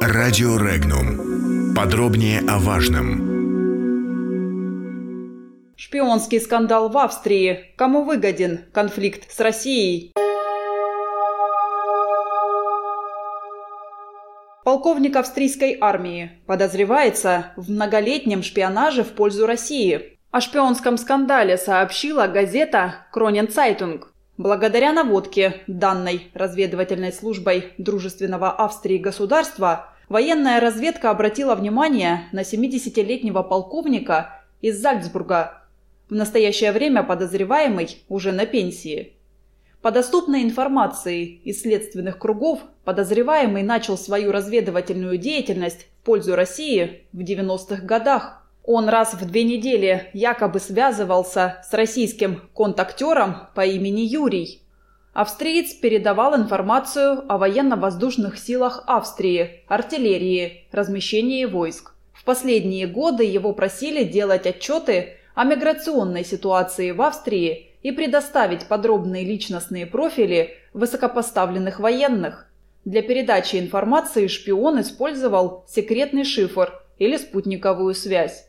Радио Регнум. Подробнее о важном. Шпионский скандал в Австрии. Кому выгоден конфликт с Россией? Полковник австрийской армии подозревается в многолетнем шпионаже в пользу России. О шпионском скандале сообщила газета «Кронен Цайтунг». Благодаря наводке, данной разведывательной службой дружественного Австрии государства, военная разведка обратила внимание на 70-летнего полковника из Зальцбурга. В настоящее время подозреваемый уже на пенсии. По доступной информации из следственных кругов, подозреваемый начал свою разведывательную деятельность в пользу России в 90-х годах. Он раз в две недели якобы связывался с российским контактером по имени Юрий. Австриец передавал информацию о военно-воздушных силах Австрии, артиллерии, размещении войск. В последние годы его просили делать отчеты о миграционной ситуации в Австрии и предоставить подробные личностные профили высокопоставленных военных. Для передачи информации шпион использовал секретный шифр или спутниковую связь.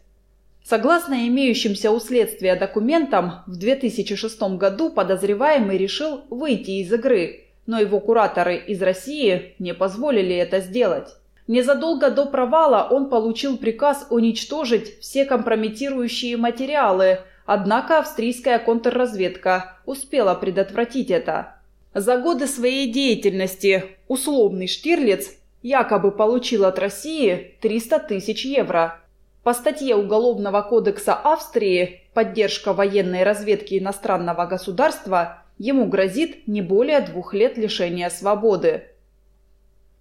Согласно имеющимся у следствия документам, в 2006 году подозреваемый решил выйти из игры, но его кураторы из России не позволили это сделать. Незадолго до провала он получил приказ уничтожить все компрометирующие материалы, однако австрийская контрразведка успела предотвратить это. За годы своей деятельности условный Штирлиц якобы получил от России 300 тысяч евро – по статье Уголовного кодекса Австрии «Поддержка военной разведки иностранного государства» ему грозит не более двух лет лишения свободы.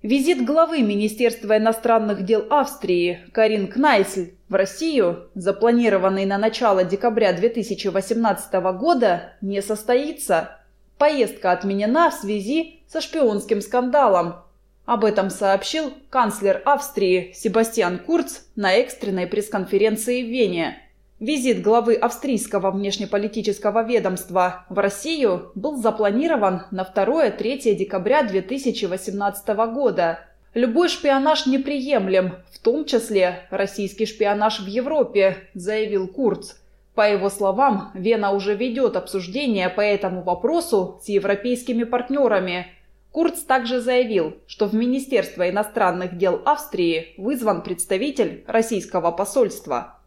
Визит главы Министерства иностранных дел Австрии Карин Кнайсль в Россию, запланированный на начало декабря 2018 года, не состоится. Поездка отменена в связи со шпионским скандалом, об этом сообщил канцлер Австрии Себастьян Курц на экстренной пресс-конференции в Вене. Визит главы австрийского внешнеполитического ведомства в Россию был запланирован на 2-3 декабря 2018 года. Любой шпионаж неприемлем, в том числе российский шпионаж в Европе, заявил Курц. По его словам, Вена уже ведет обсуждение по этому вопросу с европейскими партнерами – Курц также заявил, что в Министерство иностранных дел Австрии вызван представитель российского посольства.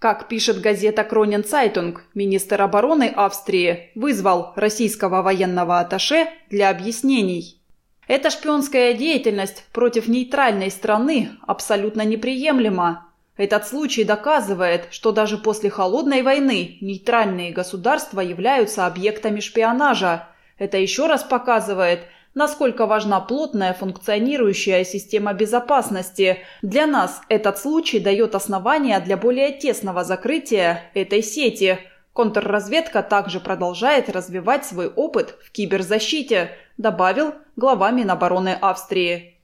Как пишет газета «Кронен Цайтунг», министр обороны Австрии вызвал российского военного атташе для объяснений. Эта шпионская деятельность против нейтральной страны абсолютно неприемлема. Этот случай доказывает, что даже после холодной войны нейтральные государства являются объектами шпионажа. Это еще раз показывает – насколько важна плотная функционирующая система безопасности. Для нас этот случай дает основания для более тесного закрытия этой сети. Контрразведка также продолжает развивать свой опыт в киберзащите, добавил глава Минобороны Австрии.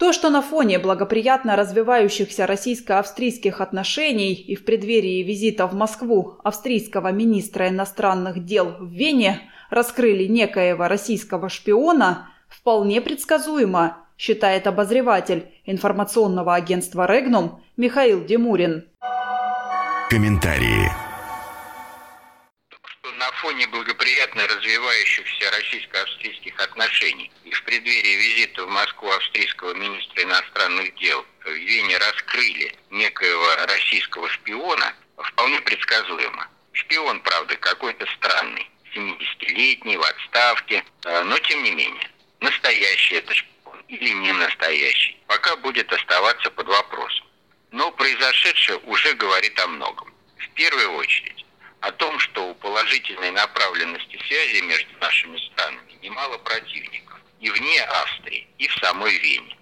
То, что на фоне благоприятно развивающихся российско-австрийских отношений и в преддверии визита в Москву австрийского министра иностранных дел в Вене раскрыли некоего российского шпиона, вполне предсказуемо, считает обозреватель информационного агентства «Регнум» Михаил Демурин. Комментарии на фоне благоприятно развивающихся российско-австрийских отношений и в преддверии визита в Москву австрийского министра иностранных дел в Вене раскрыли некоего российского шпиона, вполне предсказуемо. Шпион, правда, какой-то странный. 70-летний, в отставке, э, но тем не менее, настоящий это шпион или не настоящий, пока будет оставаться под вопросом. Но произошедшее уже говорит о многом. В первую очередь о том, что у положительной направленности связи между нашими странами немало противников и вне Австрии, и в самой Вене.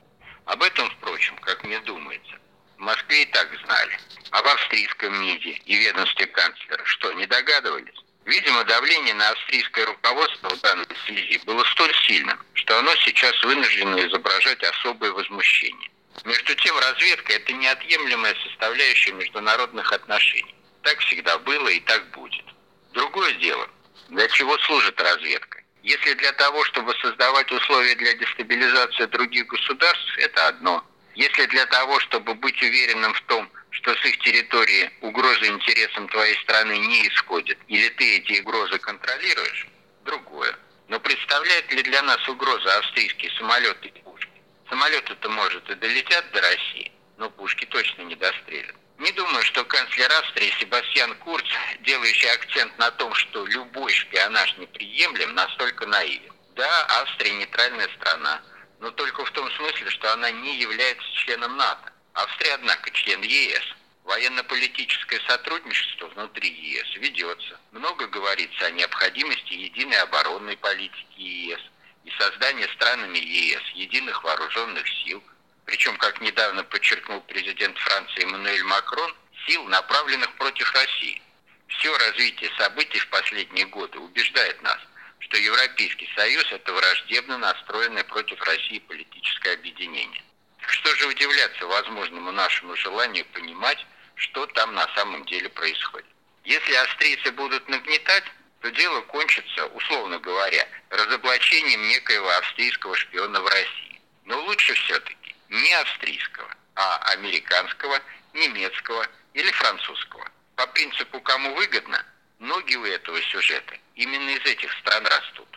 Об этом, впрочем, как мне думается, в Москве и так знали. А в австрийском МИДе и ведомстве канцлера что, не догадывались? Видимо, давление на австрийское руководство в данной связи было столь сильным, что оно сейчас вынуждено изображать особое возмущение. Между тем, разведка – это неотъемлемая составляющая международных отношений. Так всегда было и так будет. Другое дело, для чего служит разведка Если для того, чтобы создавать условия для дестабилизации других государств, это одно. Если для того, чтобы быть уверенным в том, что с их территории угроза интересам твоей страны не исходит, или ты эти угрозы контролируешь, другое. Но представляет ли для нас угрозу австрийские самолеты и пушки? Самолеты-то, может, и долетят до России, но пушки точно не дострелят. Не думаю, что канцлер Австрии Себастьян Курц, делающий акцент на том, что любой шпионаж неприемлем, настолько наивен. Да, Австрия нейтральная страна, но только в том смысле, что она не является членом НАТО. Австрия, однако, член ЕС. Военно-политическое сотрудничество внутри ЕС ведется. Много говорится о необходимости единой оборонной политики ЕС и создания странами ЕС единых вооруженных сил – причем, как недавно подчеркнул президент Франции Эммануэль Макрон, сил, направленных против России. Все развитие событий в последние годы убеждает нас, что Европейский Союз – это враждебно настроенное против России политическое объединение. Что же удивляться возможному нашему желанию понимать, что там на самом деле происходит. Если австрийцы будут нагнетать, то дело кончится, условно говоря, разоблачением некоего австрийского шпиона в России. Но лучше все-таки не австрийского, а американского, немецкого или французского. По принципу «кому выгодно» ноги у этого сюжета именно из этих стран растут.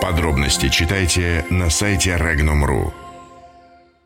Подробности читайте на сайте Regnum.ru.